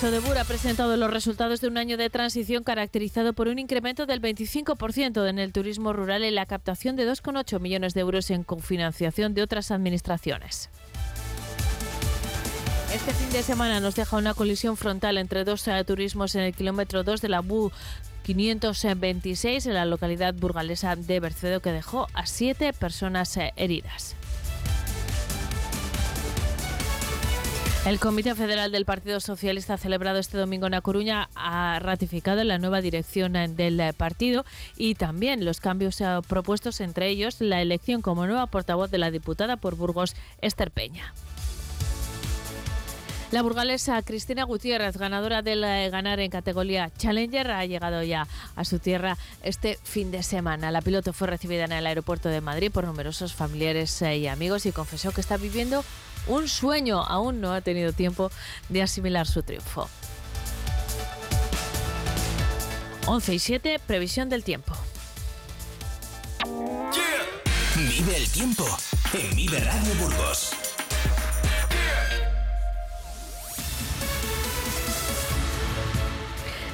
Sodebur ha presentado los resultados de un año de transición caracterizado por un incremento del 25% en el turismo rural y la captación de 2,8 millones de euros en confinanciación de otras administraciones. Este fin de semana nos deja una colisión frontal entre dos eh, turismos en el kilómetro 2 de la BU 526 en la localidad burgalesa de Bercedo que dejó a siete personas eh, heridas. El Comité Federal del Partido Socialista celebrado este domingo en A Coruña ha ratificado la nueva dirección del partido y también los cambios propuestos, entre ellos la elección como nueva portavoz de la diputada por Burgos, Esther Peña. La burgalesa Cristina Gutiérrez, ganadora del ganar en categoría Challenger, ha llegado ya a su tierra este fin de semana. La piloto fue recibida en el aeropuerto de Madrid por numerosos familiares eh, y amigos y confesó que está viviendo un sueño. Aún no ha tenido tiempo de asimilar su triunfo. 11 y 7, previsión del tiempo. Vive el tiempo en Vive Radio Burgos.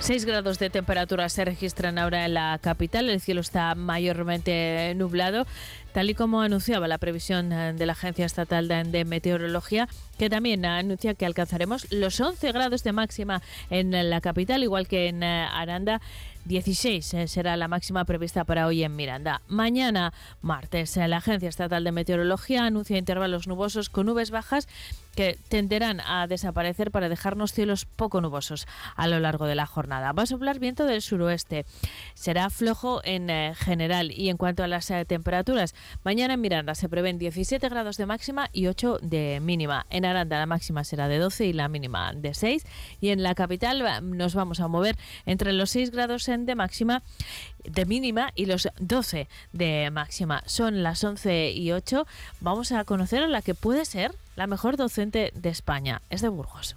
6 grados de temperatura se registran ahora en la capital. El cielo está mayormente nublado, tal y como anunciaba la previsión eh, de la Agencia Estatal de Meteorología, que también anuncia que alcanzaremos los 11 grados de máxima en la capital, igual que en eh, Aranda. 16 eh, será la máxima prevista para hoy en Miranda. Mañana, martes, la Agencia Estatal de Meteorología anuncia intervalos nubosos con nubes bajas que tenderán a desaparecer para dejarnos cielos poco nubosos a lo largo de la jornada. Va a soplar viento del suroeste. Será flojo en eh, general. Y en cuanto a las eh, temperaturas, mañana en Miranda se prevén 17 grados de máxima y 8 de mínima. En Aranda la máxima será de 12 y la mínima de 6. Y en la capital nos vamos a mover entre los 6 grados de máxima de mínima y los 12 de máxima. Son las 11 y 8. Vamos a conocer a la que puede ser la mejor docente de España. Es de Burgos.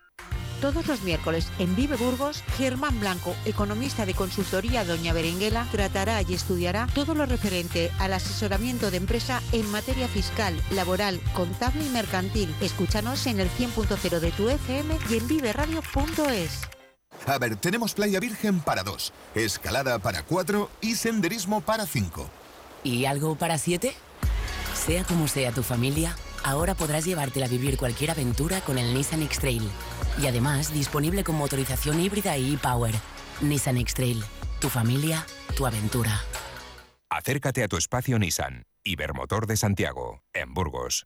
Todos los miércoles en Vive Burgos, Germán Blanco, economista de consultoría Doña Berenguela, tratará y estudiará todo lo referente al asesoramiento de empresa en materia fiscal, laboral, contable y mercantil. Escúchanos en el 100.0 de tu FM y en viveradio.es. A ver, tenemos playa virgen para dos, escalada para cuatro y senderismo para cinco. ¿Y algo para siete? Sea como sea tu familia, ahora podrás llevártela a vivir cualquier aventura con el Nissan X-Trail. Y además disponible con motorización híbrida y e-Power. Nissan X-Trail. Tu familia, tu aventura. Acércate a tu espacio Nissan. Ibermotor de Santiago, en Burgos.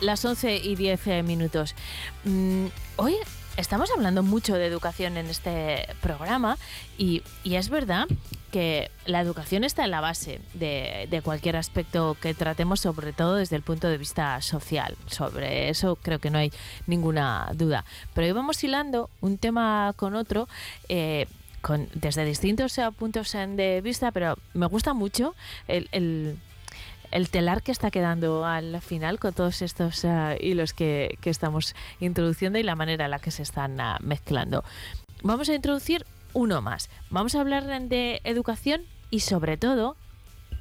Las 11 y 10 eh, minutos. Mm, hoy estamos hablando mucho de educación en este programa y, es verdad que la educación está en la base de, cualquier aspecto que tratemos, sobre todo desde el punto de vista social. Sobre eso creo que no hay ninguna duda. Pero hoy vamos hilando un tema con otro. Eh, con, desde distintos eh, puntos de vista, pero me gusta mucho el, telar que está quedando al final con todos estos hilos que, estamos introduciendo y la manera en la que se están mezclando. Vamos a introducir uno más. Vamos a hablar de educación y sobre todo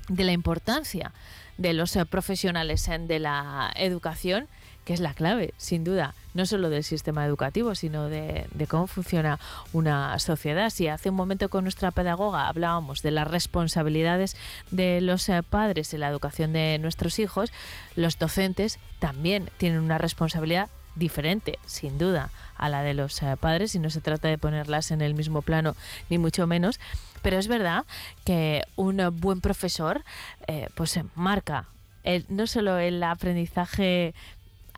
de la importancia de los eh, profesionales de la educación, que es la clave, sin duda, no solo del sistema educativo, sino de, cómo funciona una sociedad. Si hace un momento con nuestra pedagoga hablábamos de las responsabilidades de los eh, padres en la educación de nuestros hijos, los docentes también tienen una responsabilidad diferente, sin duda, a la de los eh, padres y no se trata de ponerlas en el mismo plano, ni mucho menos. Pero es verdad que un buen profesor eh, pues marca no solo el aprendizaje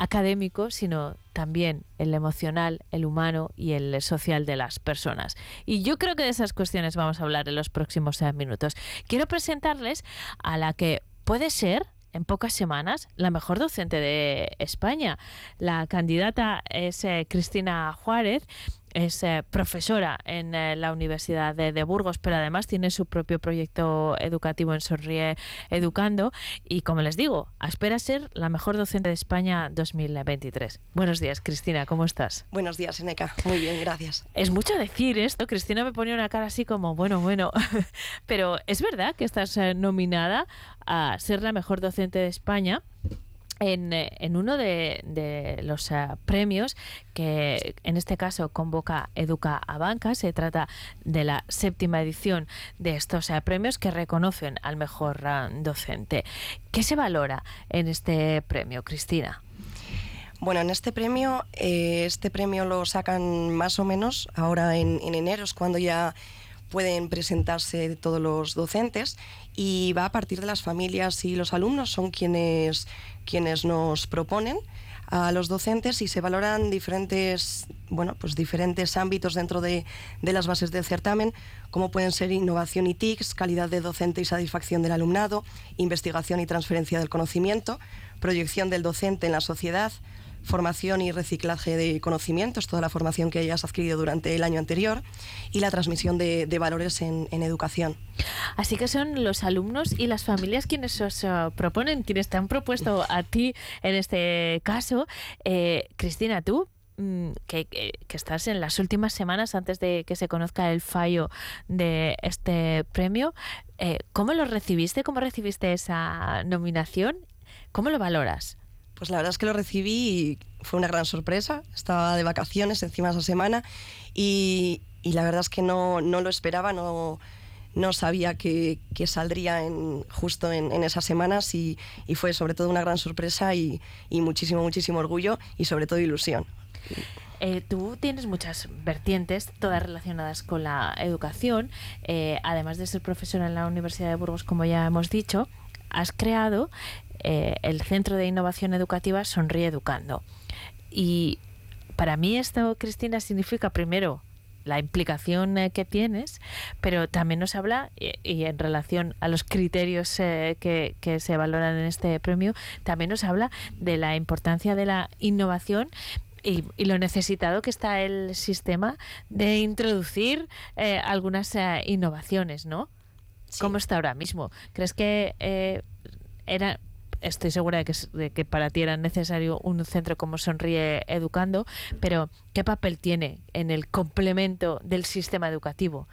académico, sino también el emocional, el humano y el social de las personas. Y yo creo que de esas cuestiones vamos a hablar en los próximos eh, minutos. Quiero presentarles a la que puede ser en pocas semanas la mejor docente de España. La candidata es eh, Cristina Juárez es eh, profesora en eh, la Universidad de, Burgos, pero además tiene su propio proyecto educativo en Sonríe Educando y, como les digo, espera ser la mejor docente de España 2023. Buenos días, Cristina, ¿cómo estás? Buenos días, Eneca. Muy bien, gracias. Es mucho decir esto. Cristina me pone una cara así como, bueno, bueno, pero es verdad que estás eh, nominada a ser la mejor docente de España. Eh, en, uno de, los eh, premios que en este caso convoca Educa a Banca. Se trata de la séptima edición de estos eh, premios que reconocen al mejor docente. ¿Qué se valora en este premio, Cristina? Bueno, en este premio, este premio lo sacan más o menos ahora en, en enero, es cuando ya pueden presentarse todos los docentes y va a partir de las familias y los alumnos, son quienes, quienes nos proponen a los docentes y se valoran diferentes, bueno, pues diferentes ámbitos dentro de, de, las bases del certamen, como pueden ser innovación y TICs, calidad de docente y satisfacción del alumnado, investigación y transferencia del conocimiento, proyección del docente en la sociedad, formación y reciclaje de conocimientos, toda la formación que hayas adquirido durante el año anterior y la transmisión de, valores en, educación. Así que son los alumnos y las familias quienes os eh, proponen, quienes te han propuesto a ti en este caso. Eh, Cristina, tú mm, que, estás en las últimas semanas antes de que se conozca el fallo de este premio. Eh, ¿Cómo lo recibiste? ¿Cómo recibiste esa nominación? ¿Cómo lo valoras? Pues la verdad es que lo recibí y fue una gran sorpresa. Estaba de vacaciones encima esa semana y, la verdad es que no, no lo esperaba, no, no sabía que, saldría en, justo en, esas semanas y, fue sobre todo una gran sorpresa y, muchísimo, muchísimo orgullo y sobre todo ilusión. Eh, tú tienes muchas vertientes, todas relacionadas con la educación. Eh, además de ser profesora en la Universidad de Burgos, como ya hemos dicho, has creado eh, el Centro de Innovación Educativa Sonríe Educando. Y para mí esto, Cristina, significa primero la implicación eh, que tienes, pero también nos habla, y, en relación a los criterios eh, que, que, se valoran en este premio, también nos habla de la importancia de la innovación y, lo necesitado que está el sistema de introducir algunas innovaciones, ¿no? ¿Cómo está ahora mismo? ¿Crees que era estoy segura de que, para ti era necesario un centro como Sonríe Educando, pero ¿qué papel tiene en el complemento del sistema educativo?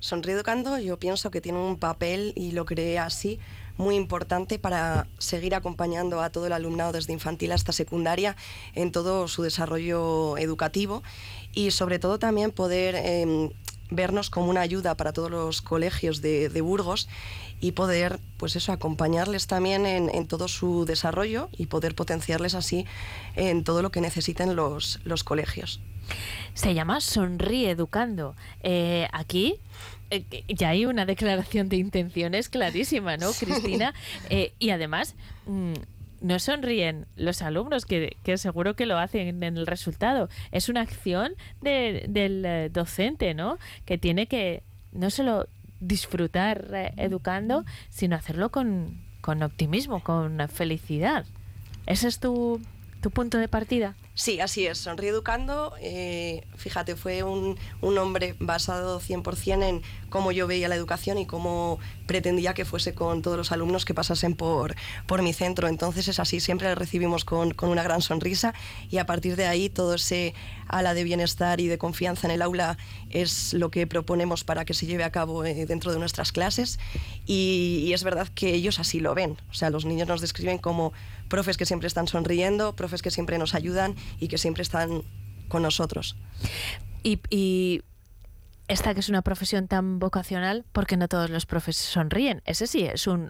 Sonríe Educando yo pienso que tiene un papel, y lo creé así, muy importante para seguir acompañando a todo el alumnado desde infantil hasta secundaria en todo su desarrollo educativo y sobre todo también poder em, vernos como una ayuda para todos los colegios de, Burgos y poder, pues eso, acompañarles también en, todo su desarrollo y poder potenciarles así en todo lo que necesiten los, los colegios. Se llama Sonríe Educando. Eh, aquí eh, ya hay una declaración de intenciones clarísima, ¿no, Cristina? Eh, y además, mm, no sonríen los alumnos, que, seguro que lo hacen en el resultado. Es una acción del docente, ¿no? Que tiene que no solo disfrutar eh, educando, sino hacerlo con, optimismo, con felicidad. ¿Ese es tu, tu punto de partida? Sí, así es. Sonríe Educando, eh, fíjate, fue un, un hombre basado 100% en cómo yo veía la educación y cómo pretendía que fuese con todos los alumnos que pasasen por, por mi centro. Entonces es así, siempre le recibimos con, con una gran sonrisa y a partir de ahí todo ese ala de bienestar y de confianza en el aula es lo que proponemos para que se lleve a cabo eh, dentro de nuestras clases y, y es verdad que ellos así lo ven. O sea, los niños nos describen como profes que siempre están sonriendo, profes que siempre nos ayudan y que siempre están con nosotros. Y, esta que es una profesión tan vocacional, porque no todos los profes sonríen. Ese sí es un,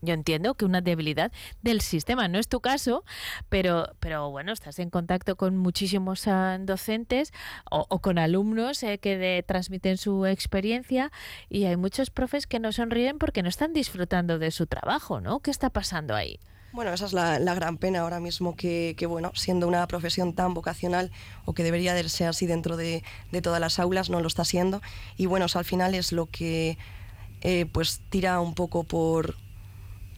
yo entiendo que una debilidad del sistema. No es tu caso, pero, pero bueno, estás en contacto con muchísimos uh, docentes o, o, con alumnos eh, que de, transmiten su experiencia y hay muchos profes que no sonríen porque no están disfrutando de su trabajo, ¿no? ¿Qué está pasando ahí? Bueno, esa es la, la gran pena ahora mismo que, que, bueno, siendo una profesión tan vocacional o que debería de ser así dentro de, de todas las aulas, no lo está siendo. Y bueno, o sea, al final es lo que eh, pues tira un poco por,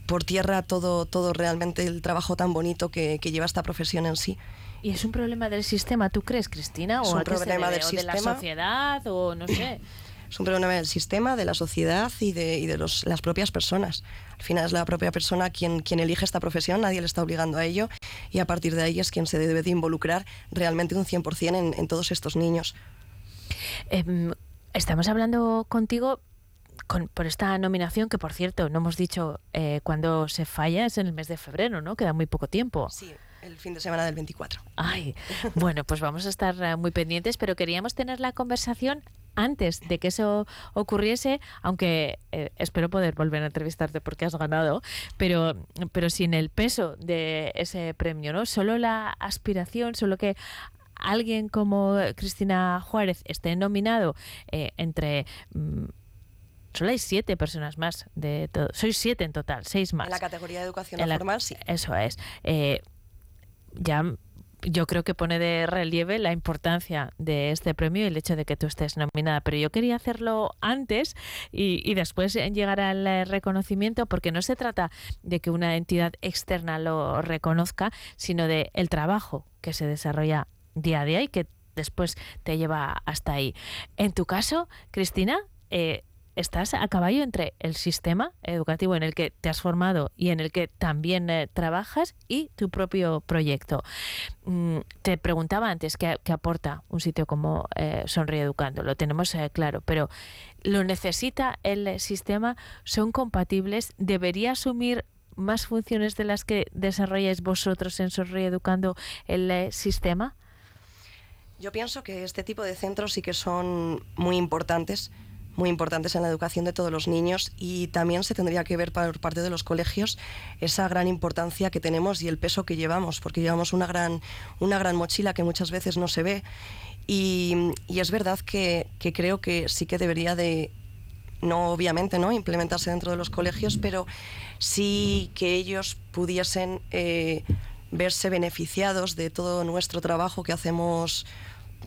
por tierra todo, todo realmente el trabajo tan bonito que, que lleva esta profesión en sí. ¿Y es un problema del sistema, tú crees, Cristina? ¿O es un problema del o sistema? de la sociedad? ¿O no sé? es un problema del sistema, de la sociedad y de, y de los, las propias personas. Al final es la propia persona quien, quien elige esta profesión, nadie le está obligando a ello y a partir de ahí es quien se debe de involucrar realmente un 100% en, en todos estos niños. Eh, estamos hablando contigo con, por esta nominación, que por cierto, no hemos dicho eh, cuándo se falla, es en el mes de febrero, ¿no? Queda muy poco tiempo. Sí, el fin de semana del 24. Ay, bueno, pues vamos a estar uh, muy pendientes, pero queríamos tener la conversación antes de que eso ocurriese, aunque eh, espero poder volver a entrevistarte porque has ganado, pero, pero sin el peso de ese premio, ¿no? Solo la aspiración, solo que alguien como Cristina Juárez esté nominado eh, entre... Mm, solo hay siete personas más de todo. Sois siete en total, seis más. En la categoría de educación la, formal, sí. Eso es. Eh, ya yo creo que pone de relieve la importancia de este premio y el hecho de que tú estés nominada. Pero yo quería hacerlo antes y, después llegar al reconocimiento, porque no se trata de que una entidad externa lo reconozca, sino de el trabajo que se desarrolla día a día y que después te lleva hasta ahí. En tu caso, Cristina, eh, estás a caballo entre el sistema educativo en el que te has formado y en el que también eh, trabajas y tu propio proyecto. Mm, te preguntaba antes qué, aporta un sitio como eh, Educando, lo tenemos eh, claro, pero ¿lo necesita el sistema? ¿Son compatibles? ¿Debería asumir más funciones de las que desarrolláis vosotros en Sonríe Educando el eh, sistema? Yo pienso que este tipo de centros sí que son muy importantes muy importantes en la educación de todos los niños y también se tendría que ver por parte de los colegios esa gran importancia que tenemos y el peso que llevamos, porque llevamos una gran, una gran mochila que muchas veces no se ve. Y, es verdad que, que creo que sí que debería de, no obviamente no implementarse dentro de los colegios, pero sí que ellos pudiesen eh, verse beneficiados de todo nuestro trabajo que hacemos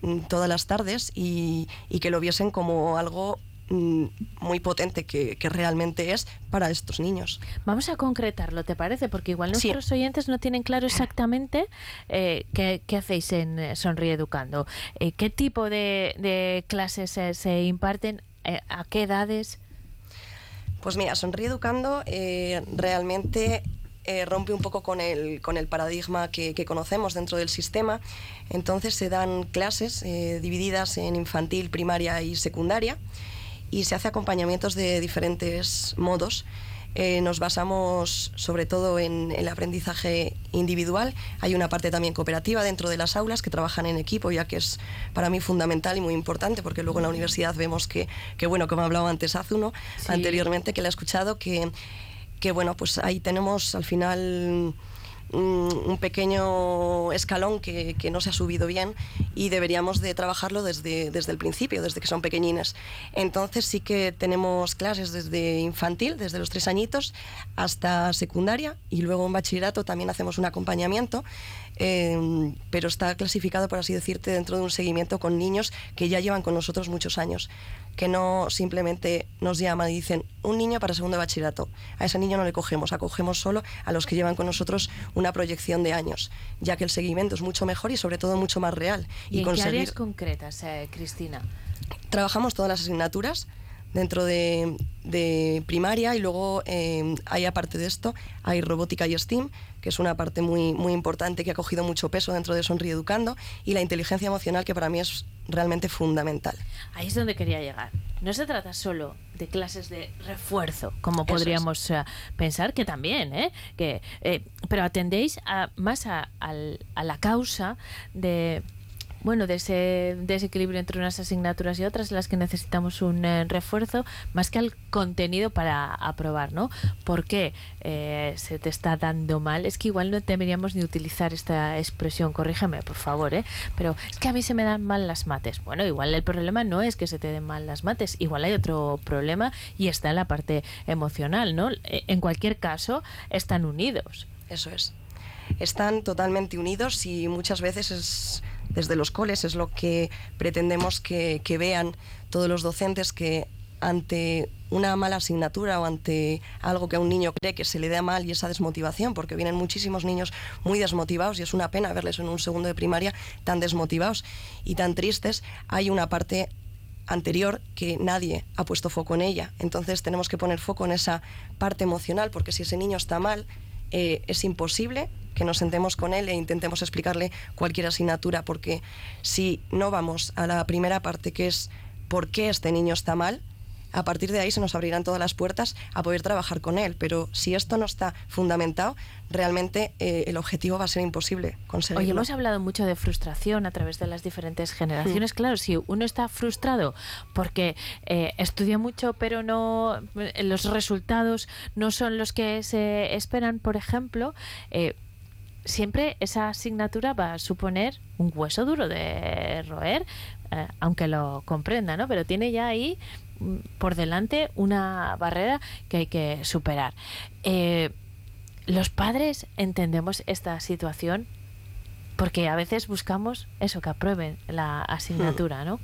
mm, todas las tardes y, y que lo viesen como algo muy potente que, que, realmente es para estos niños. Vamos a concretarlo, ¿te parece? Porque igual nuestros sí. oyentes no tienen claro exactamente eh, qué, qué, hacéis en Sonríe Educando. Eh, ¿Qué tipo de, de clases se, se imparten? Eh, ¿A qué edades? Pues mira, Sonríe Educando eh, realmente eh, rompe un poco con el, con el paradigma que, que, conocemos dentro del sistema. Entonces se dan clases eh, divididas en infantil, primaria y secundaria y se hace acompañamientos de diferentes modos. Eh, nos basamos sobre todo en el aprendizaje individual. Hay una parte también cooperativa dentro de las aulas que trabajan en equipo, ya que es para mí fundamental y muy importante, porque luego en la universidad vemos que, que bueno, como hablaba antes Azuno, sí. anteriormente, que la he escuchado, que, que bueno, pues ahí tenemos al final un pequeño escalón que, que, no se ha subido bien y deberíamos de trabajarlo desde, desde el principio, desde que son pequeñines. Entonces sí que tenemos clases desde infantil, desde los tres añitos, hasta secundaria y luego en bachillerato también hacemos un acompañamiento, eh, pero está clasificado, por así decirte, dentro de un seguimiento con niños que ya llevan con nosotros muchos años que no simplemente nos llaman y dicen un niño para segundo de bachillerato. A ese niño no le cogemos, acogemos solo a los que llevan con nosotros un una proyección de años, ya que el seguimiento es mucho mejor y sobre todo mucho más real. ¿Y, en qué áreas concretas, eh, Cristina? Trabajamos todas las asignaturas dentro de, primaria y luego eh, hay aparte de esto, hay robótica y STEAM, que es una parte muy, muy importante que ha cogido mucho peso dentro de Sonríe Educando, y la inteligencia emocional, que para mí es realmente fundamental. Ahí es donde quería llegar. No se trata solo de clases de refuerzo, como podríamos pensar, que también, ¿eh? Que, eh, pero atendéis más a la causa de bueno, de ese desequilibrio entre unas asignaturas y otras, las que necesitamos un eh, refuerzo, más que al contenido para aprobar, ¿no? ¿Por qué eh, se te está dando mal? Es que igual no deberíamos ni utilizar esta expresión, corrígeme, por favor, ¿eh? Pero es que a mí se me dan mal las mates. Bueno, igual el problema no es que se te den mal las mates, igual hay otro problema y está en la parte emocional, ¿no? Eh, en cualquier caso, están unidos. Eso es. Están totalmente unidos y muchas veces es desde los coles, es lo que pretendemos que, vean todos los docentes que ante una mala asignatura o ante algo que a un niño cree que se le da mal y esa desmotivación, porque vienen muchísimos niños muy desmotivados y es una pena verles en un segundo de primaria tan desmotivados y tan tristes, hay una parte anterior que nadie ha puesto foco en ella. Entonces tenemos que poner foco en esa parte emocional, porque si ese niño está mal, eh, es imposible que nos sentemos con él e intentemos explicarle cualquier asignatura, porque si no vamos a la primera parte, que es por qué este niño está mal, a partir de ahí se nos abrirán todas las puertas a poder trabajar con él. Pero si esto no está fundamentado, realmente eh, el objetivo va a ser imposible conseguirlo. Hoy hemos hablado mucho de frustración a través de las diferentes generaciones. Mm. Claro, si uno está frustrado porque eh, estudia mucho, pero no los resultados no son los que se esperan, por ejemplo, eh, siempre esa asignatura va a suponer un hueso duro de roer, eh, aunque lo comprenda, ¿no? Pero tiene ya ahí por delante una barrera que hay que superar. Eh, los padres entendemos esta situación porque a veces buscamos eso, que aprueben la asignatura, ¿no?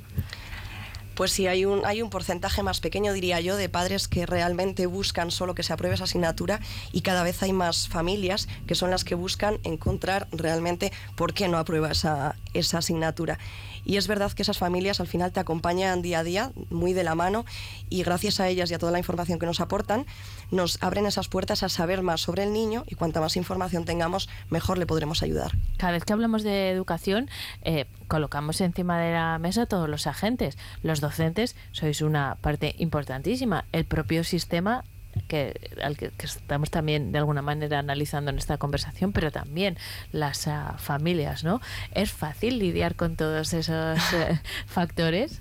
pues sí hay un, hay un porcentaje más pequeño, diría yo, de padres que realmente buscan solo que se apruebe esa asignatura y cada vez hay más familias que son las que buscan encontrar realmente por qué no aprueba esa, esa asignatura. Y es verdad que esas familias al final te acompañan día a día, muy de la mano, y gracias a ellas y a toda la información que nos aportan, nos abren esas puertas a saber más sobre el niño y cuanta más información tengamos, mejor le podremos ayudar. Cada vez que hablamos de educación, eh, colocamos encima de la mesa todos los agentes. Los docentes sois una parte importantísima. El propio sistema que, al que, estamos también de alguna manera analizando en esta conversación, pero también las ah, familias, ¿no? ¿Es fácil lidiar con todos esos eh, factores?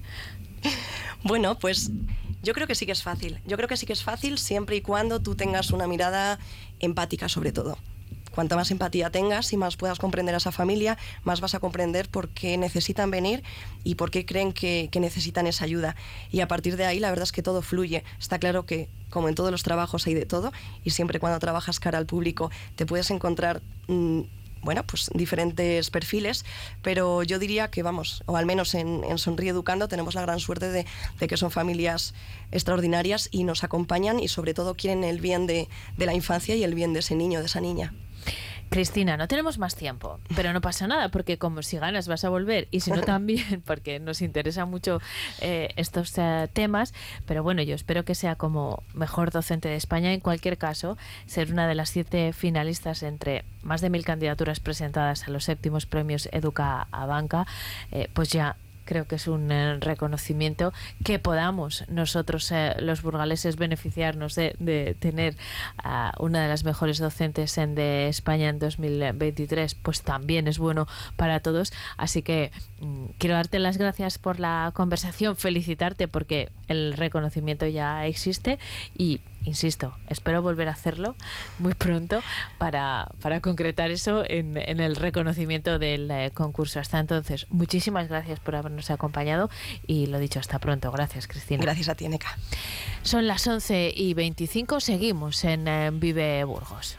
Bueno, pues yo creo que sí que es fácil. Yo creo que sí que es fácil siempre y cuando tú tengas una mirada empática sobre todo. Cuanta más empatía tengas y más puedas comprender a esa familia, más vas a comprender por qué necesitan venir y por qué creen que, necesitan esa ayuda. Y a partir de ahí, la verdad es que todo fluye. Está claro que, como en todos los trabajos, hay de todo y siempre cuando trabajas cara al público te puedes encontrar mm, bueno, pues diferentes perfiles, pero yo diría que vamos, o al menos en, en Sonríe Educando tenemos la gran suerte de, de, que son familias extraordinarias y nos acompañan y sobre todo quieren el bien de, de la infancia y el bien de ese niño, de esa niña. Cristina, no tenemos más tiempo, pero no pasa nada porque como si ganas vas a volver y si no también, porque nos interesa mucho eh, estos eh, temas, pero bueno, yo espero que sea como mejor docente de España. En cualquier caso, ser una de las siete finalistas entre más de mil candidaturas presentadas a los séptimos premios Educa a Banca, eh, pues ya creo que es un eh, reconocimiento que podamos nosotros, eh, los burgaleses, beneficiarnos de, tener a una de las mejores docentes en de España en 2023, pues también es bueno para todos. Así que mm, quiero darte las gracias por la conversación, felicitarte porque el reconocimiento ya existe y insisto, espero volver a hacerlo muy pronto para, para concretar eso en, en, el reconocimiento del eh, concurso. Hasta entonces, muchísimas gracias por habernos acompañado y lo dicho, hasta pronto. Gracias, Cristina. Gracias a ti, Neca. Son las 11 y 25, seguimos en eh, Vive Burgos.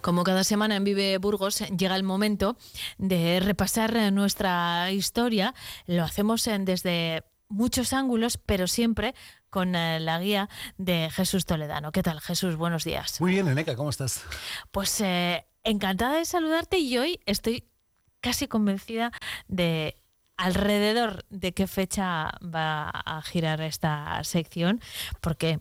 Como cada semana en Vive Burgos llega el momento de repasar nuestra historia. Lo hacemos desde muchos ángulos, pero siempre con eh, la guía de Jesús Toledano. ¿Qué tal, Jesús? Buenos días. Muy bien, Eneca, ¿cómo estás? Pues eh, encantada de saludarte y hoy estoy casi convencida de alrededor de qué fecha va a girar esta sección, porque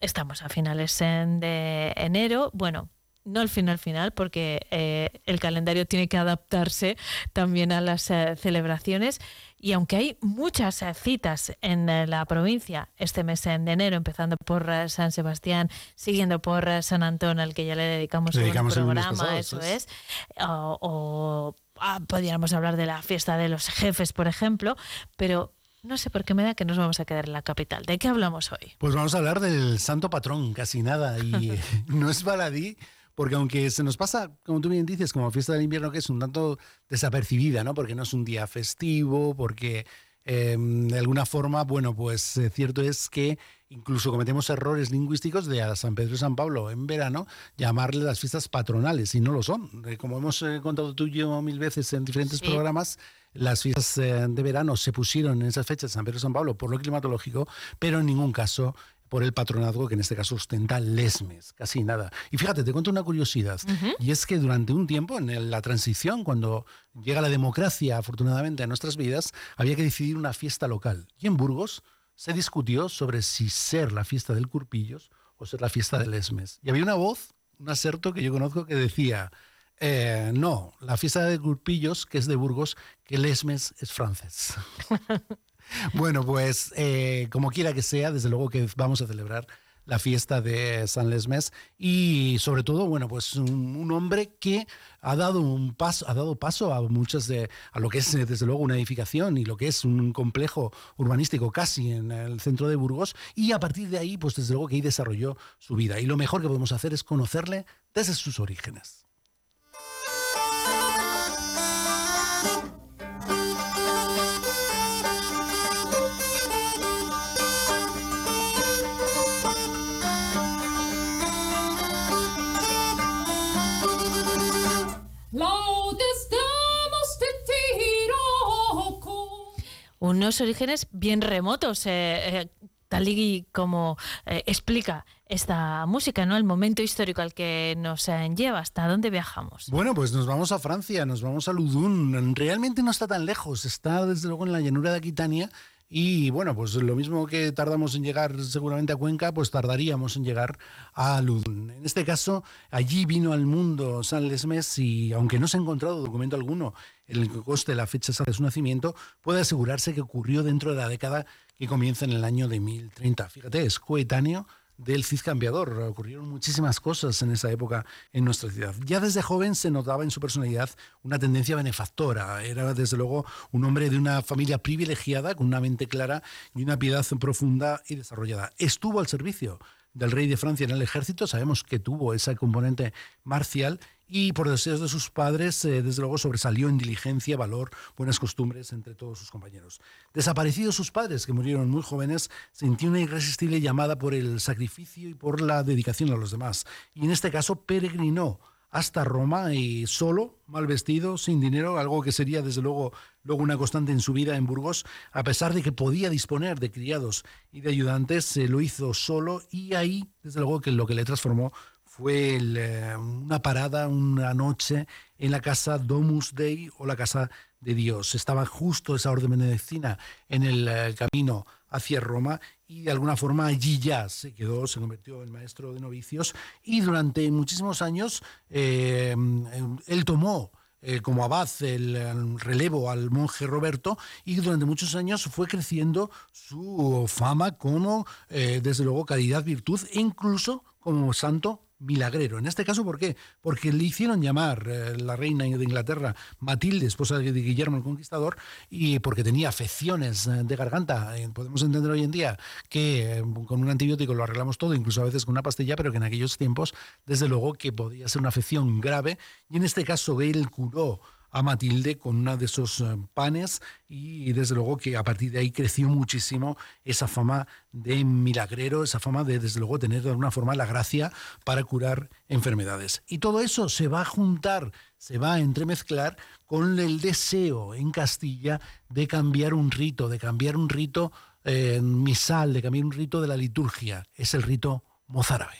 estamos a finales de enero. Bueno, no al final final, porque eh, el calendario tiene que adaptarse también a las eh, celebraciones. Y aunque hay muchas eh, citas en la provincia este mes de enero, empezando por San Sebastián, siguiendo por San Antón, al que ya le dedicamos, un programa, eso es, o, ah, podríamos hablar de la fiesta de los jefes, por ejemplo, pero no sé por qué me da que nos vamos a quedar en la capital. ¿De qué hablamos hoy? Pues vamos a hablar del santo patrón, casi nada. Y no es baladí porque aunque se nos pasa, como tú bien dices, como fiesta del invierno, que es un tanto desapercibida, ¿no? Porque no es un día festivo, porque em, de alguna forma, bueno, pues eh, cierto es que incluso cometemos errores lingüísticos de a San Pedro y San Pablo en verano llamarle las fiestas patronales, y no lo son. Eh, como hemos eh, contado tú y yo mil veces en diferentes programas, las fiestas de verano se pusieron en esas fechas San Pedro y San Pablo por lo climatológico, pero en ningún caso por el patronazgo que en este caso ostenta Lesmes, casi nada. Y fíjate, te cuento una curiosidad, y es que durante un tiempo, en la transición, cuando llega la democracia afortunadamente a nuestras vidas, había que decidir una fiesta local. Y en Burgos se discutió sobre si ser la fiesta del Curpillos o ser la fiesta de Lesmes. Y había una voz, un aserto que yo conozco que decía, eh, no, la fiesta de Curpillos, que es de Burgos, que Lesmes es francés. Bueno, pues eh, como quiera que sea, desde luego que vamos a celebrar la fiesta de San Lesmes y sobre todo, bueno, pues un, hombre que ha dado un paso, ha dado paso a muchas de a lo que es desde luego una edificación y lo que es un complejo urbanístico casi en el centro de Burgos y a partir de ahí, pues desde luego que ahí desarrolló su vida y lo mejor que podemos hacer es conocerle desde sus orígenes. Unos orígenes bien remotos, eh, eh, tal y como eh, explica esta música, ¿no? El momento histórico al que nos lleva, ¿hasta dónde viajamos? Bueno, pues nos vamos a Francia, nos vamos a Ludun. Realmente no está tan lejos, está desde luego en la llanura de Aquitania. Y bueno, pues lo mismo que tardamos en llegar seguramente a Cuenca, pues tardaríamos en llegar a Ludun. En este caso, allí vino al mundo San Lesmes y aunque no se ha encontrado documento alguno el coste de la fecha de su nacimiento, puede asegurarse que ocurrió dentro de la década que comienza en el año de 1030. Fíjate, es coetáneo del Cid Cambiador. Ocurrieron muchísimas cosas en esa época en nuestra ciudad. Ya desde joven se notaba en su personalidad una tendencia benefactora. Era desde luego un hombre de una familia privilegiada, con una mente clara y una piedad profunda y desarrollada. Estuvo al servicio del rey de Francia en el ejército, sabemos que tuvo esa componente marcial y por deseos de sus padres, eh, desde luego sobresalió en diligencia, valor, buenas costumbres entre todos sus compañeros. Desaparecidos sus padres, que murieron muy jóvenes, sintió una irresistible llamada por el sacrificio y por la dedicación a los demás. Y en este caso peregrinó hasta Roma y solo, mal vestido, sin dinero, algo que sería desde luego luego una constante en su vida en Burgos, a pesar de que podía disponer de criados y de ayudantes, se lo hizo solo y ahí, desde luego, que lo que le transformó fue eh, una parada, una noche en la casa Domus Dei o la casa de Dios. Estaba justo esa orden benedictina en el eh, camino hacia Roma y de alguna forma allí ya se quedó, se convirtió en maestro de novicios y durante muchísimos años eh, él tomó como abad el, relevo al monje Roberto y durante muchos años fue creciendo su fama como, desde luego, calidad, virtud e incluso como santo milagrero. En este caso, ¿por qué? Porque le hicieron llamar eh, la reina de Inglaterra Matilde, esposa de Guillermo el Conquistador, y porque tenía afecciones eh, de garganta. Eh, podemos entender hoy en día que con un antibiótico lo arreglamos todo, incluso a veces con una pastilla, pero que en aquellos tiempos, desde luego, que podía ser una afección grave. Y en este caso, él curó a Matilde con uno de esos eh, panes y desde luego que a partir de ahí creció muchísimo esa fama de milagrero, esa fama de desde luego tener de alguna forma la gracia para curar enfermedades. Y todo eso se va a juntar, se va a entremezclar con el deseo en Castilla de cambiar un rito, de cambiar un rito eh, misal, de cambiar un rito de la liturgia. Es el rito mozárabe.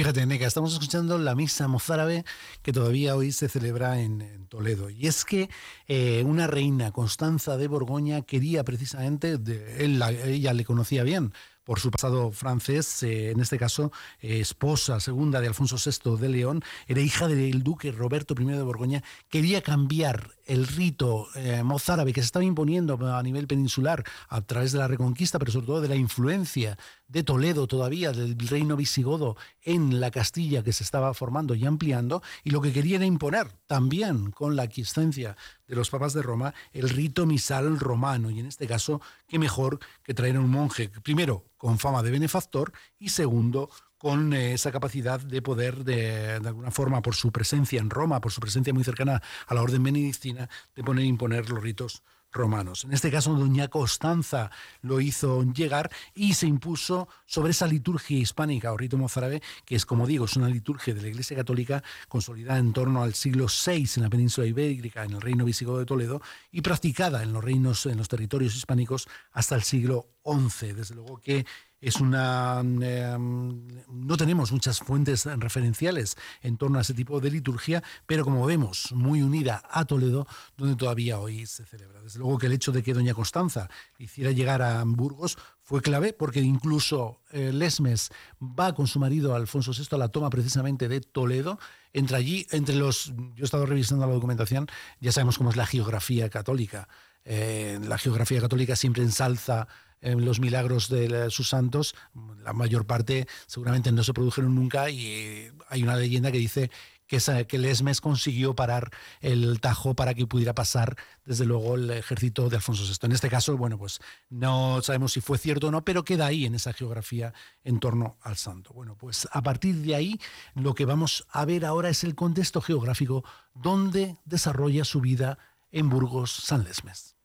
Fíjate, Neca, estamos escuchando la misa mozárabe que todavía hoy se celebra en, Toledo. Y es que eh, una reina, Constanza de Borgoña, quería precisamente, ella le conocía bien, por su pasado francés, eh, en este caso eh, esposa segunda de Alfonso VI de León, era hija del duque Roberto I de Borgoña, quería cambiar el rito eh, mozárabe que se estaba imponiendo a nivel peninsular a través de la reconquista, pero sobre todo de la influencia de Toledo todavía, del reino visigodo en la Castilla que se estaba formando y ampliando, y lo que quería era imponer también con la aquiescencia de los papas de Roma el rito misal romano, y en este caso, qué mejor que traer a un monje, primero, con fama de benefactor, y segundo, con eh, esa capacidad de poder, de, alguna forma, por su presencia en Roma, por su presencia muy cercana a la orden benedictina, de poner e imponer los ritos romanos. En este caso, doña Constanza lo hizo llegar y se impuso sobre esa liturgia hispánica o rito mozárabe, que es, como digo, es una liturgia de la Iglesia Católica consolidada en torno al siglo VI en la península ibérica, en el reino visigodo de Toledo, y practicada en los reinos, en los territorios hispánicos hasta el siglo XI. Desde luego que es una em, no tenemos muchas fuentes referenciales en torno a ese tipo de liturgia, pero como vemos, muy unida a Toledo, donde todavía hoy se celebra. Desde luego que el hecho de que doña Constanza hiciera llegar a Burgos fue clave porque incluso eh, Lesmes va con su marido Alfonso VI a la toma precisamente de Toledo. Entre allí, entre los, yo he estado revisando la documentación, ya sabemos cómo es la geografía católica. Eh, la geografía católica siempre ensalza en los milagros de sus santos, la mayor parte seguramente no se produjeron nunca y hay una leyenda que dice que, que Lesmes consiguió parar el Tajo para que pudiera pasar, desde luego, el ejército de Alfonso VI. En este caso, bueno, pues no sabemos si fue cierto o no, pero queda ahí en esa geografía en torno al santo. Bueno, pues a partir de ahí, lo que vamos a ver ahora es el contexto geográfico donde desarrolla su vida en Burgos San Lesmes.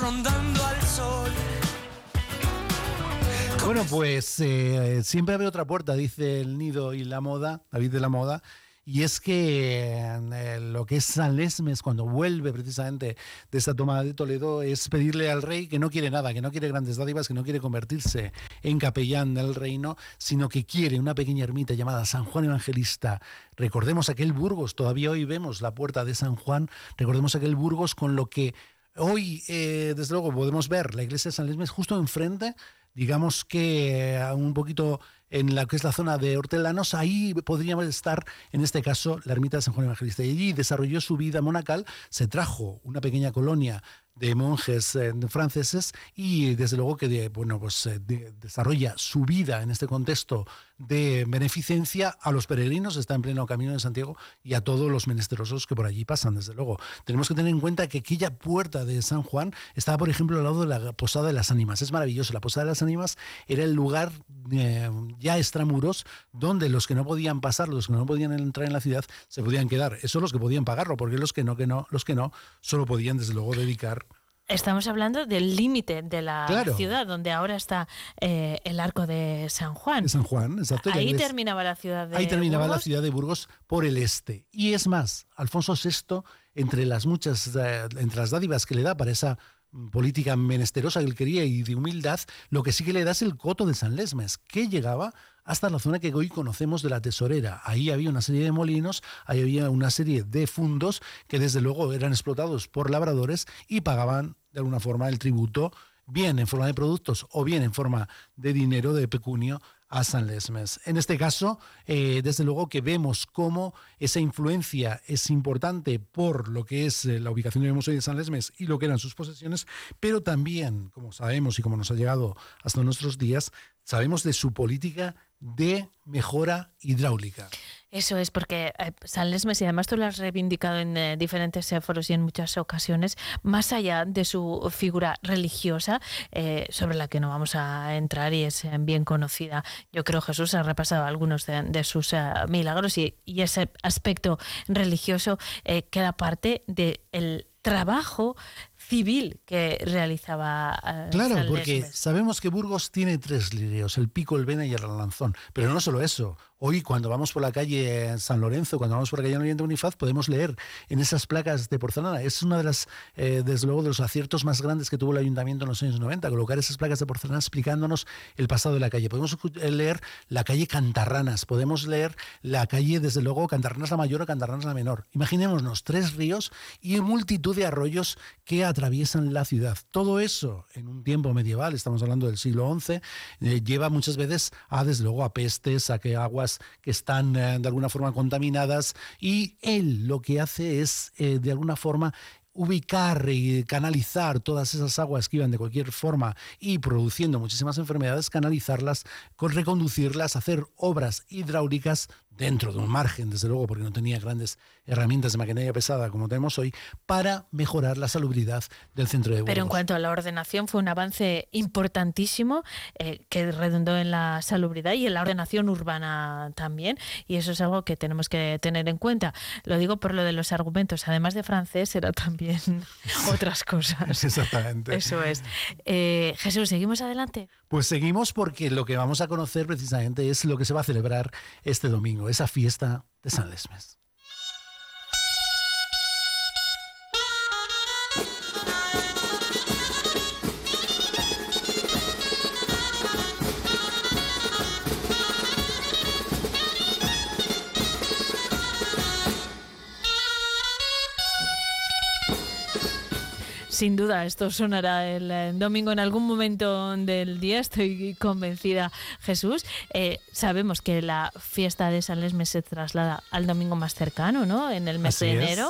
Rondando al sol. Bueno, pues eh, siempre abre otra puerta, dice el nido y la moda, David de la moda. Y es que eh, lo que es San Lesmes, cuando vuelve precisamente de esta toma de Toledo, es pedirle al rey que no quiere nada, que no quiere grandes dádivas, que no quiere convertirse en capellán del reino, sino que quiere una pequeña ermita llamada San Juan Evangelista. Recordemos aquel Burgos, todavía hoy vemos la puerta de San Juan, recordemos aquel Burgos con lo que hoy, eh, desde luego, podemos ver la iglesia de San Lesmes justo enfrente, digamos que eh, un poquito en la que es la zona de Hortelanos, ahí podríamos estar, en este caso, la ermita de San Juan Evangelista. Y allí desarrolló su vida monacal, se trajo una pequeña colonia de monjes eh, franceses y desde luego que de- bueno, pues, eh, de- desarrolla su vida en este contexto de beneficencia a los peregrinos, está en pleno camino de Santiago y a todos los menesterosos que por allí pasan, desde luego. Tenemos que tener en cuenta que aquella puerta de San Juan estaba, por ejemplo, al lado de la Posada de las Ánimas. Es maravilloso. La Posada de las Ánimas era el lugar eh, ya extramuros donde los que no podían pasar, los que no podían entrar en la ciudad, se podían quedar. Eso los que podían pagarlo, porque los que no, que no, los que no, solo podían, desde luego, dedicar Estamos hablando del límite de la Claro. ciudad, donde ahora está eh, el arco de San Juan. de San Juan. Exacto, Ahí terminaba la ciudad de Ahí terminaba la Burgos. ciudad de Burgos por el este. Y es más, Alfonso VI, entre las muchas, eh, entre las dádivas que le da para esa política menesterosa que él quería y de humildad, lo que sí que le da es el coto de San Lesmes, que llegaba hasta la zona que hoy conocemos de la tesorera. Ahí había una serie de molinos, ahí había una serie de fundos que desde luego eran explotados por labradores y pagaban de alguna forma el tributo, bien en forma de productos o bien en forma de dinero, de pecunio, a San Lesmes. En este caso, eh, desde luego que vemos cómo esa influencia es importante por lo que es eh, la ubicación de San Lesmes y lo que eran sus posesiones, pero también, como sabemos y como nos ha llegado hasta nuestros días, sabemos de su política de mejora hidráulica. Eso es porque eh, San Lesmes, y además tú lo has reivindicado en eh, diferentes foros y en muchas ocasiones, más allá de su figura religiosa, eh, sobre la que no vamos a entrar y es eh, bien conocida, yo creo Jesús ha repasado algunos de, de sus milagros y, y ese aspecto religioso eh, queda parte del trabajo civil que realizaba eh, Claro, San porque sabemos que Burgos tiene tres lirios, el pico, el vena y el alanzón. Pero no solo eso. Hoy, cuando vamos por la calle San Lorenzo, cuando vamos por la calle Oriente Unifaz, podemos leer en esas placas de porcelana. Es una de las, eh, desde luego, de los aciertos más grandes que tuvo el ayuntamiento en los años 90, colocar esas placas de porcelana explicándonos el pasado de la calle. Podemos eh, leer la calle Cantarranas, podemos leer la calle, desde luego, Cantarranas la mayor o Cantarranas la menor. Imaginémonos tres ríos y multitud de arroyos que atraviesan la ciudad. Todo eso en un tiempo medieval, estamos hablando del siglo XI, eh, lleva muchas veces a, desde luego, a pestes, a que aguas que están eh, de alguna forma contaminadas y él lo que hace es, eh, de alguna forma, ubicar y canalizar todas esas aguas que iban de cualquier forma y produciendo muchísimas enfermedades, canalizarlas, con reconducirlas, hacer obras hidráulicas dentro de un margen, desde luego, porque no tenía grandes herramientas de maquinaria pesada como tenemos hoy, para mejorar la salubridad del centro de Burgos. Pero en cuanto a la ordenación, fue un avance importantísimo eh, que redundó en la salubridad y en la ordenación urbana también. Y eso es algo que tenemos que tener en cuenta. Lo digo por lo de los argumentos. Además de francés, era también otras cosas. Exactamente. Eso es. Eh, Jesús, ¿seguimos adelante? Pues seguimos porque lo que vamos a conocer precisamente es lo que se va a celebrar este domingo, esa fiesta de San Lesmes. Sin duda, esto sonará el domingo en algún momento del día, estoy convencida, Jesús. Eh, sabemos que la fiesta de San Lesmes se traslada al domingo más cercano, ¿no? En el mes Así de es.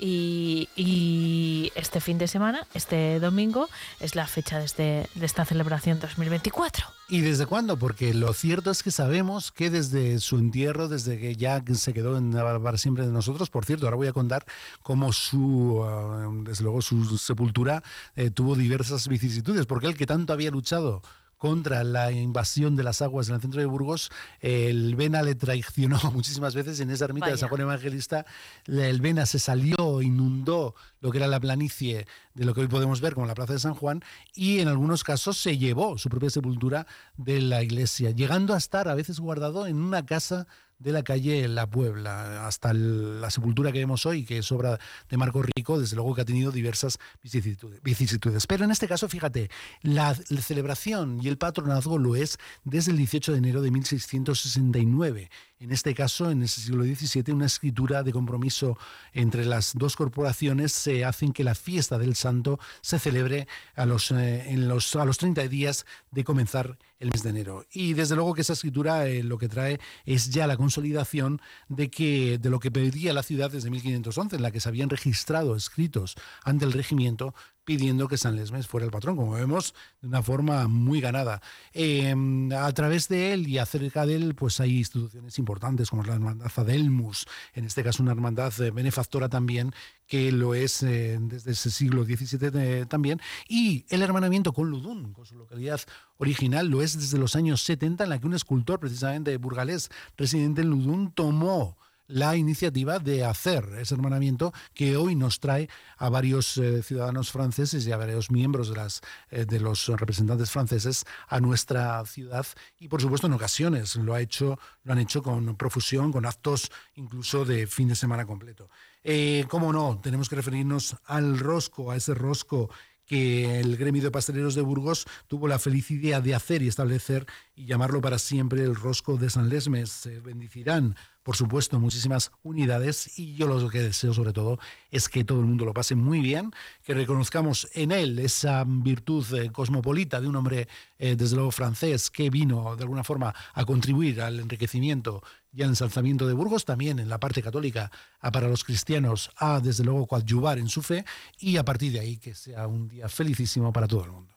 Y, este fin de semana, este domingo, es la fecha de, este, esta celebración 2024. ¿Y desde cuándo? Porque lo cierto es que sabemos que desde su entierro, desde que ya se quedó en, para siempre de nosotros, por cierto, ahora voy a contar cómo su, ah, luego, su sepultura eh, tuvo diversas vicisitudes, porque el que tanto había luchado contra la invasión de las aguas en el centro de Burgos, el Vena le traicionó muchísimas veces en esa ermita de. San Juan Evangelista. El Vena se salió, inundó lo que era la planicie de lo que hoy podemos ver como la Plaza de San Juan y en algunos casos se llevó su propia sepultura de la iglesia, llegando a estar a veces guardado en una casa de la calle La Puebla, hasta la sepultura que vemos hoy, que es obra de Marco Rico, desde luego que ha tenido diversas vicisitudes. Pero en este caso, fíjate, la, la celebración y el patronazgo lo es desde el 18 de enero de 1669. En este caso, en ese siglo XVII, una escritura de compromiso entre las dos corporaciones se hacen que la fiesta del santo se celebre a los, eh, a los 30 días de comenzar el mes de enero. Y desde luego que esa escritura eh, lo que trae es ya la consolidación de, que, de lo que pedía la ciudad desde 1511, en la que se habían registrado escritos ante el regimiento pidiendo que San Lesmes fuera el patrón, como vemos, de una forma muy ganada. Em, a través de él y acerca de él, pues hay instituciones importantes como la Hermandad Adelmus, en este caso una hermandad eh, benefactora también, que lo es eh, desde ese siglo XVII eh, también, y el hermanamiento con Ludun, con su localidad original, lo es desde los años 70, en la que un escultor precisamente burgalés residente en Ludun tomó la iniciativa de hacer ese hermanamiento que hoy nos trae a varios eh, ciudadanos franceses y a varios miembros de, las, eh, de los representantes franceses a nuestra ciudad y por supuesto en ocasiones lo, ha hecho, lo han hecho con profusión, con actos incluso de fin de semana completo. Eh, ¿Cómo no? Tenemos que referirnos al rosco, a ese rosco que el gremio de pasteleros de Burgos tuvo la feliz idea de hacer y establecer y llamarlo para siempre el rosco de San Lesmes. Se bendicirán por supuesto, muchísimas unidades y yo lo que deseo sobre todo es que todo el mundo lo pase muy bien, que reconozcamos en él esa virtud eh, cosmopolita de un hombre, eh, desde luego francés, que vino de alguna forma a contribuir al enriquecimiento y al ensalzamiento de Burgos, también en la parte católica, a para los cristianos, a desde luego coadyuvar en su fe y a partir de ahí que sea un día felicísimo para todo el mundo.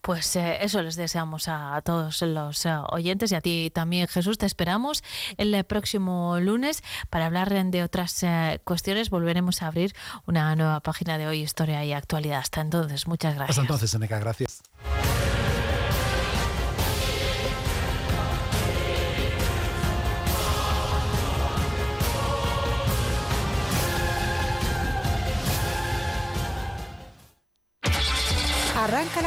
Pues eh, eso les deseamos a, todos los eh, oyentes y a ti también, Jesús. Te esperamos el eh, próximo lunes para hablar de otras cuestiones. Volveremos a abrir una nueva página de hoy, Historia y Actualidad. Hasta entonces, muchas gracias. Hasta entonces, Seneca, gracias.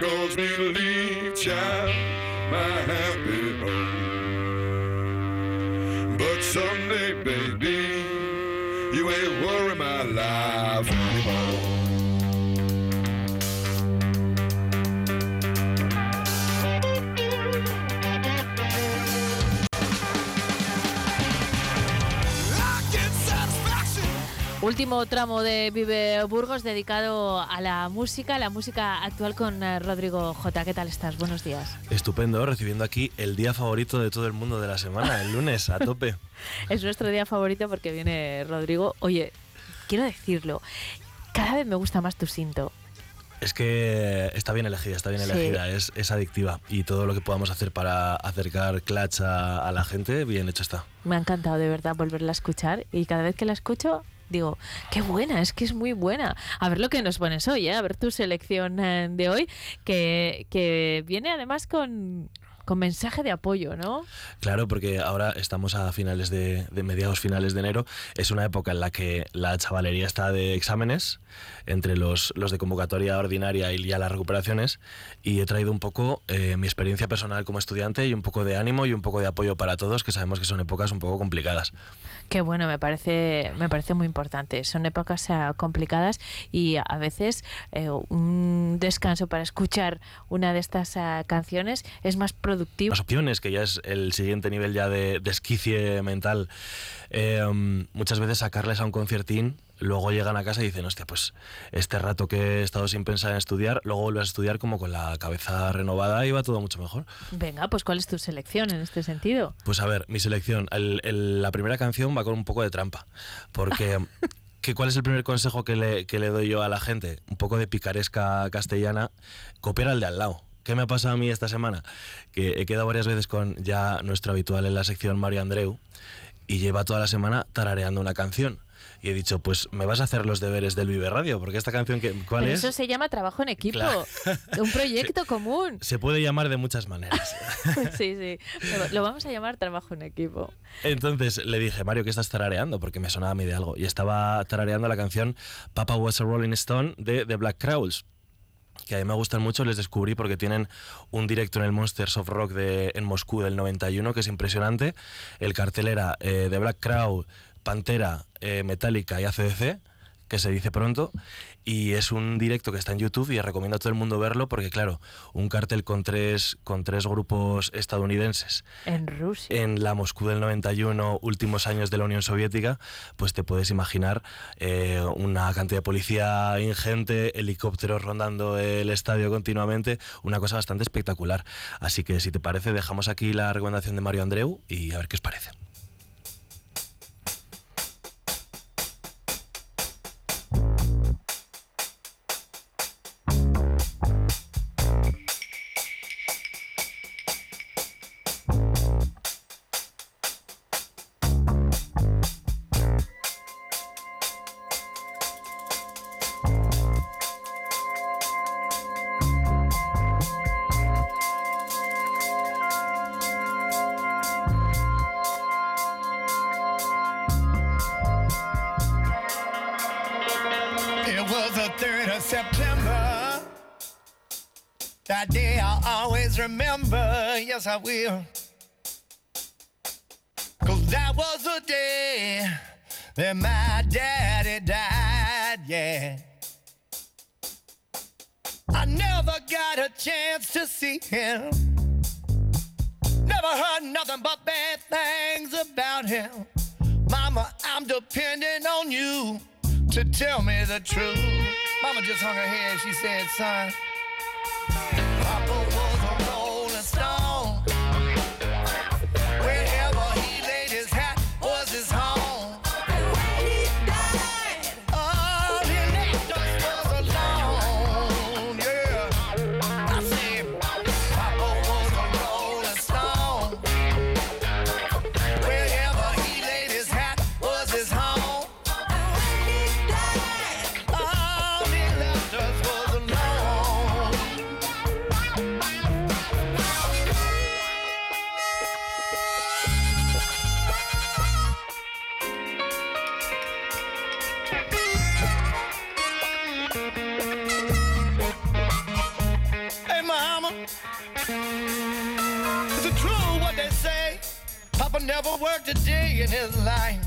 Cause me leave, child, my happiness. Último tramo de Vive Burgos dedicado a la música, la música actual con eh, Rodrigo J. ¿Qué tal estás? Buenos días. Estupendo, recibiendo aquí el día favorito de todo el mundo de la semana, el lunes, a tope. es nuestro día favorito porque viene Rodrigo. Oye, quiero decirlo, cada vez me gusta más tu cinto. Es que está bien elegida, está bien elegida, es, adictiva y todo lo que podamos hacer para acercar Clutch a, a, la gente, bien hecho está. Me ha encantado de verdad volverla a escuchar y cada vez que la escucho digo, qué buena, es que es muy buena. A ver lo que nos pones hoy, ¿eh? a ver tu selección eh, de hoy, que, que viene además con, con mensaje de apoyo, ¿no? Claro, porque ahora estamos a finales de, de, mediados finales de enero. Es una época en la que la chavalería está de exámenes entre los, los de convocatoria ordinaria y ya las recuperaciones. Y he traído un poco eh, mi experiencia personal como estudiante y un poco de ánimo y un poco de apoyo para todos, que sabemos que son épocas un poco complicadas. Qué bueno, me parece, me parece muy importante. Son épocas complicadas y a veces eh, un descanso para escuchar una de estas uh, canciones es más productivo. Las opciones, que ya es el siguiente nivel ya de, de esquicie mental. Eh, muchas veces sacarles a un conciertín luego llegan a casa y dicen, hostia, pues este rato que he estado sin pensar en estudiar, luego vuelves a estudiar como con la cabeza renovada y va todo mucho mejor. Venga, pues ¿cuál es tu selección en este sentido? Pues a ver, mi selección, la primera canción va con un poco de trampa, porque... ¿qué, ¿Cuál es el primer consejo que le, que le doy yo a la gente? Un poco de picaresca castellana, coopera al de al lado. ¿Qué me ha pasado a mí esta semana? Que he quedado varias veces con ya nuestro habitual en la sección Mario Andreu y lleva toda la semana tarareando una canción y he dicho, pues me vas a hacer los deberes del Vive Radio, porque esta canción, que, ¿cuál Pero es? Eso se llama trabajo en equipo, Claro. un proyecto común. Se puede llamar de muchas maneras. Sí, sí. Lo, lo vamos a llamar trabajo en equipo. Entonces le dije, Mario, ¿qué estás tarareando? Porque me sonaba a mí de algo. Y estaba tarareando la canción Papa Was a Rolling Stone de The Black Crowes. Que a mí me gustan mucho, les descubrí porque tienen un directo en el Monsters of Rock de, en Moscú del 91 que es impresionante. El cartel era eh, The Black Crowd, Pantera, eh, Metallica y ACDC, que se dice pronto. Y es un directo que está en YouTube y recomiendo a todo el mundo verlo porque, claro, un cartel con tres, con tres grupos estadounidenses En Rusia. en la Moscú del 91, últimos años de la Unión Soviética, pues te puedes imaginar eh, una cantidad de policía ingente, helicópteros rondando el estadio continuamente, una cosa bastante espectacular. Así que si te parece, dejamos aquí la recomendación de Mario Andreu y a ver qué os parece. In his life.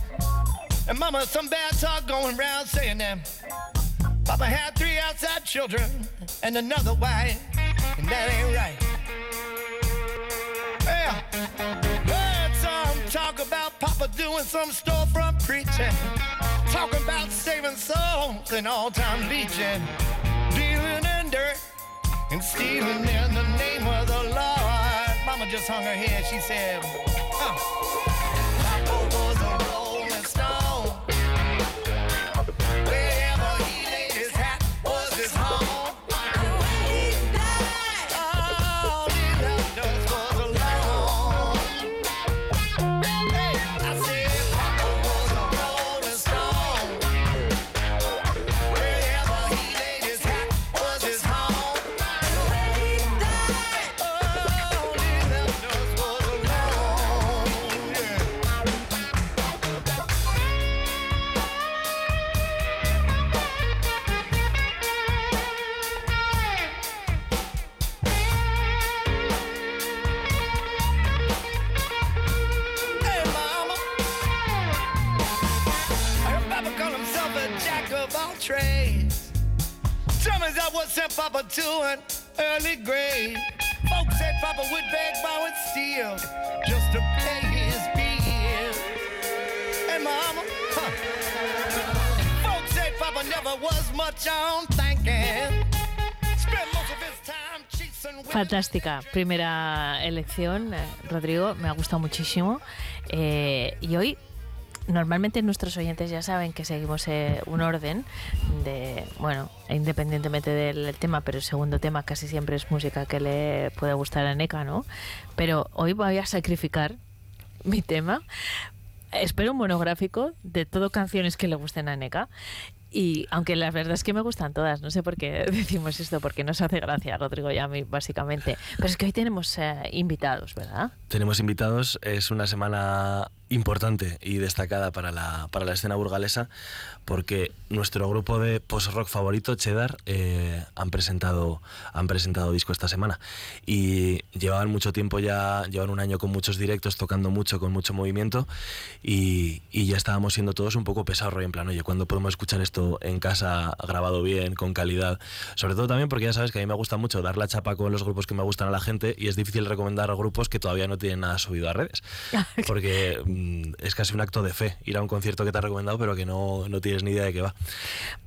And mama, some bad talk going around saying that Papa had three outside children and another wife, and that ain't right. Yeah, heard some talk about Papa doing some storefront preaching, talking about saving souls and all-time leeching, dealing in dirt and stealing in the name of the Lord. Mama just hung her head. She said, huh. An early. Folks said Papa would beg, and just to pay his bills. Folks said Papa never was much on thinking. Fantástica. Primera elección, eh, Rodrigo, me ha gustado muchísimo. Eh, y hoy, normalmente nuestros oyentes ya saben que seguimos eh, un orden de, bueno, independientemente del tema, pero el segundo tema casi siempre es música que le puede gustar a Neca, ¿no? Pero hoy voy a sacrificar mi tema espero un monográfico de todo canciones que le gusten a Neka. Y aunque la verdad es que me gustan todas, no sé por qué decimos esto, porque nos hace gracia Rodrigo y a mí, básicamente. Pero es que hoy tenemos eh, invitados, ¿verdad? Tenemos invitados, es una semana importante y destacada para la, para la escena burgalesa porque nuestro grupo de post-rock favorito, Cheddar, eh, han, presentado, han presentado disco esta semana y llevaban mucho tiempo ya, llevan un año con muchos directos, tocando mucho, con mucho movimiento y, y ya estábamos siendo todos un poco pesados, en plan, oye, ¿cuándo podemos escuchar esto en casa, grabado bien, con calidad? Sobre todo también porque ya sabes que a mí me gusta mucho dar la chapa con los grupos que me gustan a la gente y es difícil recomendar grupos que todavía no tienen nada subido a redes. Porque es casi un acto de fe ir a un concierto que te ha recomendado pero que no, no tienes ni idea de qué va.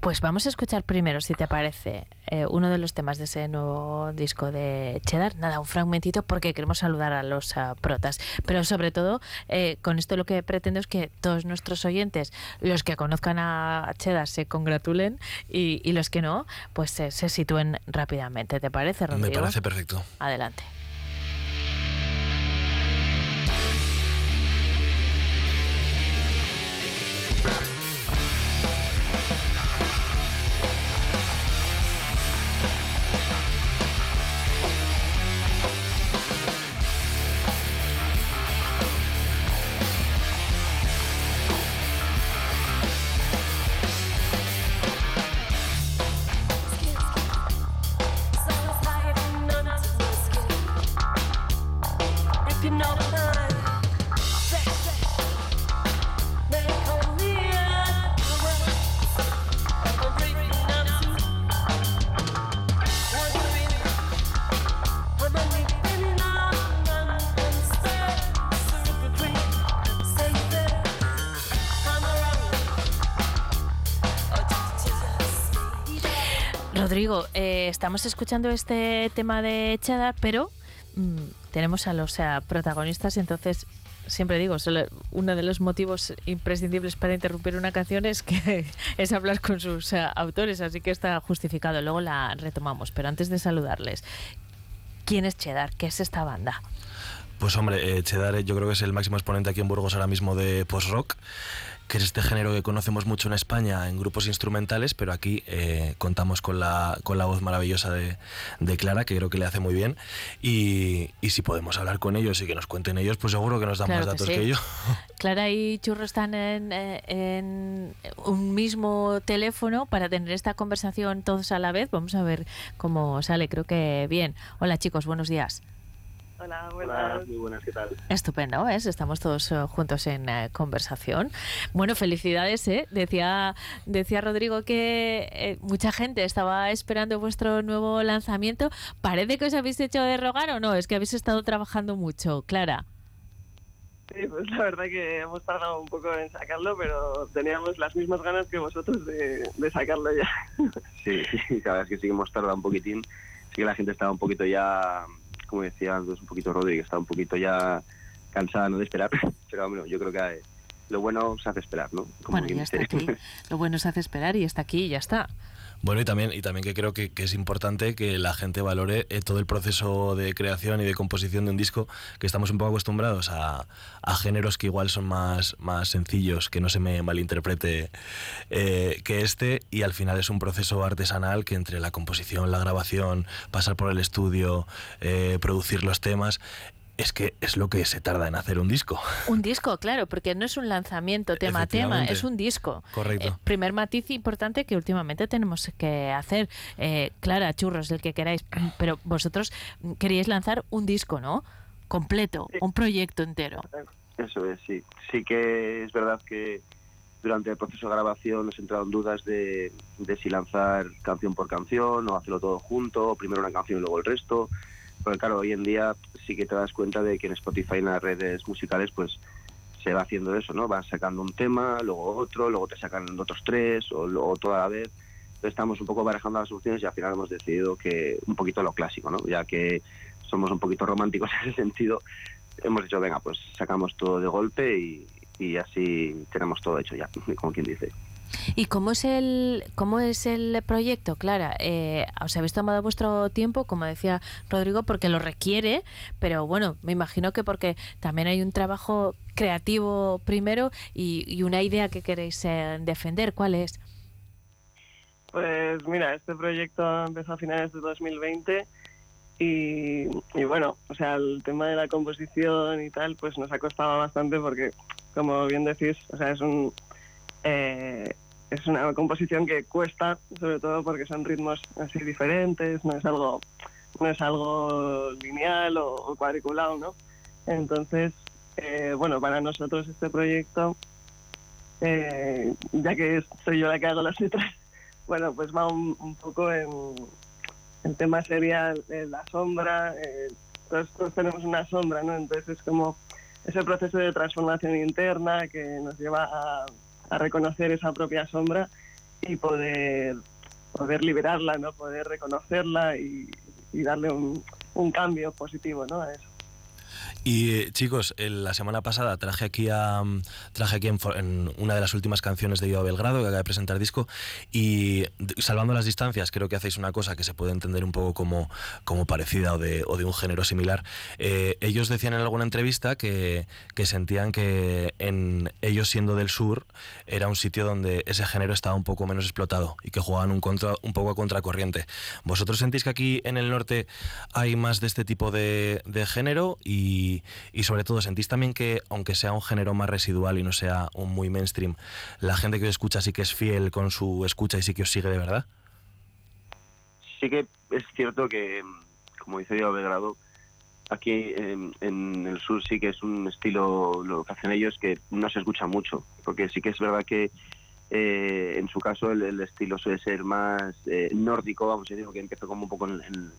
Pues vamos a escuchar primero, si te parece, eh, uno de los temas de ese nuevo disco de Cheddar. Nada, un fragmentito porque queremos saludar a los ah, protas. Pero sobre todo, eh, con esto lo que pretendo es que todos nuestros oyentes, los que conozcan a Cheddar, se congratulen y, y los que no, pues se- se sitúen rápidamente. ¿Te parece, Rodrigo? Me parece perfecto. Adelante. Estamos escuchando este tema de Cheddar, pero mm, tenemos a los eh, protagonistas, entonces siempre digo, solo- uno de los motivos imprescindibles para interrumpir una canción es que es hablar con sus eh, autores, así que está justificado. Luego la retomamos, pero antes de saludarles, ¿quién es Cheddar? ¿Qué es esta banda? Pues hombre, eh, Cheddar eh, yo creo que es el máximo exponente aquí en Burgos ahora mismo de post-rock, que es este género que conocemos mucho en España en grupos instrumentales, pero aquí eh, contamos con la, con la voz maravillosa de, de Clara, que creo que le hace muy bien. Y, y si podemos hablar con ellos y que nos cuenten ellos, pues seguro que nos dan Claro más que datos sí. que, yo. Clara y Churro están en, eh, en un mismo teléfono para tener esta conversación todos a la vez. Vamos a ver cómo sale, creo que bien. Hola chicos, buenos días. Hola, Hola, muy buenas, ¿qué tal? Estupendo, ¿ves? Estamos todos eh, juntos en eh, conversación. Bueno, felicidades, ¿eh? Decía, decía Rodrigo que eh, mucha gente estaba esperando vuestro nuevo lanzamiento. ¿Parece que os habéis hecho de rogar o no? Es que habéis estado trabajando mucho, Clara. Sí, pues la verdad que hemos tardado un poco en sacarlo, pero teníamos las mismas ganas que vosotros de, de sacarlo ya. Sí, sí, la verdad es que sí que hemos tardado un poquitín. Sí que la gente estaba un poquito ya, como decía antes, un poquito Rodri, que estaba un poquito ya cansada ¿no? de esperar. Pero bueno, yo creo que eh, lo bueno se hace esperar, ¿no? Como Bueno, ya está aquí. Lo bueno se hace esperar y está aquí y ya está. Bueno, y también, y también que creo que, es importante que la gente valore eh, todo el proceso de creación y de composición de un disco, que estamos un poco acostumbrados a, a géneros que igual son más, más sencillos, que no se me malinterprete eh, que este, y al final es un proceso artesanal que entre la composición, la grabación, pasar por el estudio, eh, producir los temas, es que es lo que se tarda en hacer un disco. Un disco, claro, porque no es un lanzamiento tema a tema, es un disco. Correcto. Eh, primer matiz importante que últimamente tenemos que hacer. Eh, Clara, churros, el que queráis, pero vosotros queríais lanzar un disco, ¿no? Completo, un proyecto entero. Eso es, sí. Sí que es verdad que durante el proceso de grabación nos entraron dudas de, de si lanzar canción por canción o hacerlo todo junto, o primero una canción y luego el resto. Porque claro, hoy en día sí que te das cuenta de que en Spotify, en las redes musicales, pues se va haciendo eso, ¿no? Van sacando un tema, luego otro, luego te sacan otros tres o luego toda la vez. Entonces estamos un poco barajando las soluciones y al final hemos decidido que un poquito lo clásico, ¿no? Ya que somos un poquito románticos en ese sentido, hemos dicho, venga, pues sacamos todo de golpe y, y así tenemos todo hecho ya, como quien dice. ¿Y cómo es el cómo es el proyecto, Clara? Eh, os habéis tomado vuestro tiempo, como decía Rodrigo, porque lo requiere, pero bueno, me imagino que porque también hay un trabajo creativo primero y, una idea que queréis eh, defender. ¿Cuál es? Pues mira, este proyecto empezó a finales de 2020 y, y bueno, o sea, el tema de la composición y tal, pues nos ha costado bastante porque, como bien decís, o sea, es un eh, es una composición que cuesta, sobre todo porque son ritmos así diferentes, no es algo no es algo lineal o, o cuadriculado, ¿no? Entonces, eh, bueno, para nosotros este proyecto, eh, ya que soy yo la que hago las letras, bueno, pues va un, un poco en... El tema sería eh, la sombra, eh, todos, todos tenemos una sombra, ¿no? Entonces es como ese proceso de transformación interna que nos lleva a, a reconocer esa propia sombra y poder, poder liberarla, ¿no? Poder reconocerla y, darle un, un cambio positivo, ¿no? A eso. Y eh, chicos, el- la semana pasada traje aquí a mm, traje aquí en, en una de las últimas canciones de Yo a Belgrado que acaba de presentar disco y salvando las distancias creo que hacéis una cosa que se puede entender un poco como, como parecida o de, o de un género similar. Eh, ellos decían en alguna entrevista que, que sentían que en ellos siendo del sur era un sitio donde ese género estaba un poco menos explotado y que jugaban un, contra, un poco a contracorriente. ¿Vosotros sentís que aquí en el norte hay más de este tipo de, de género y, y sobre todo sentís también que aunque sea un género más residual y no sea un muy mainstream, la gente que os escucha sí que es fiel con su escucha y sí que os sigue de verdad? Sí que es cierto que, como dice Diego Belgrado, aquí en, el sur sí que es un estilo, lo que hacen ellos, que no se escucha mucho, porque sí que es verdad que eh, en su caso el, estilo suele ser más eh, nórdico, vamos, yo digo que empezó como un poco en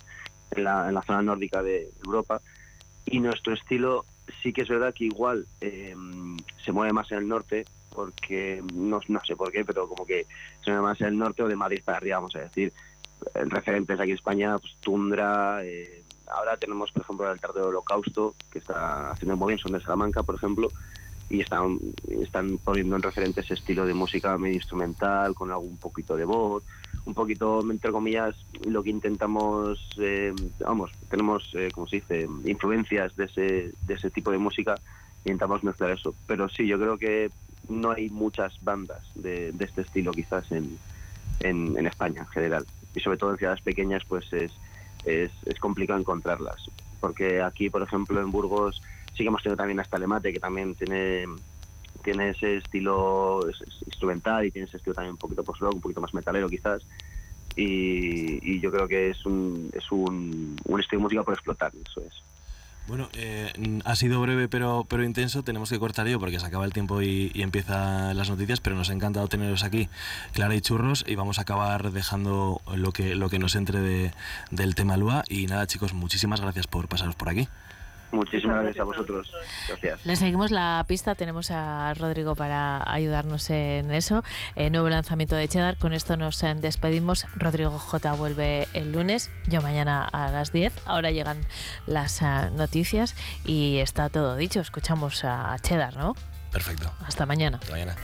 la, en la zona nórdica de Europa, y nuestro estilo sí que es verdad que igual eh, se mueve más en el norte, porque no, no sé por qué, pero como que se mueve más en el norte o de Madrid para arriba, vamos a decir. Referentes aquí en España, pues Tundra, eh, ahora tenemos por ejemplo el altar del holocausto, que está haciendo muy bien, son de Salamanca por ejemplo, y están, están poniendo en referente ese estilo de música medio instrumental, con algún poquito de voz, un poquito, entre comillas, lo que intentamos, eh, vamos, tenemos, eh, como se dice, influencias de ese, de ese tipo de música, intentamos mezclar eso. Pero sí, yo creo que no hay muchas bandas de, de este estilo quizás en, en, en España en general. Y sobre todo en ciudades pequeñas pues es, es, es complicado encontrarlas. Porque aquí, por ejemplo, en Burgos sí que hemos tenido también hasta Lemate, que también tiene tiene ese estilo es- es instrumental y tiene ese estilo también un poquito post-rock, un poquito más metalero quizás. Y, y yo creo que es un, es un, un estilo de por explotar, eso es. Bueno, eh, ha sido breve pero, pero intenso. Tenemos que cortar yo porque se acaba el tiempo y, y empiezan las noticias, pero nos ha encantado teneros aquí, Clara y Churros, y vamos a acabar dejando lo que, lo que nos entre de- del tema Lua. Y nada, chicos, muchísimas gracias por pasaros por aquí. Muchísimas gracias a vosotros. Gracias. Le seguimos la pista, tenemos a Rodrigo para ayudarnos en eso. Eh, nuevo lanzamiento de Cheddar, con esto nos eh, despedimos. Rodrigo J vuelve el lunes, yo mañana a las 10. Ahora llegan las ah, noticias y está todo dicho. Escuchamos a Cheddar, ¿no? Perfecto. Hasta mañana. Hasta mañana.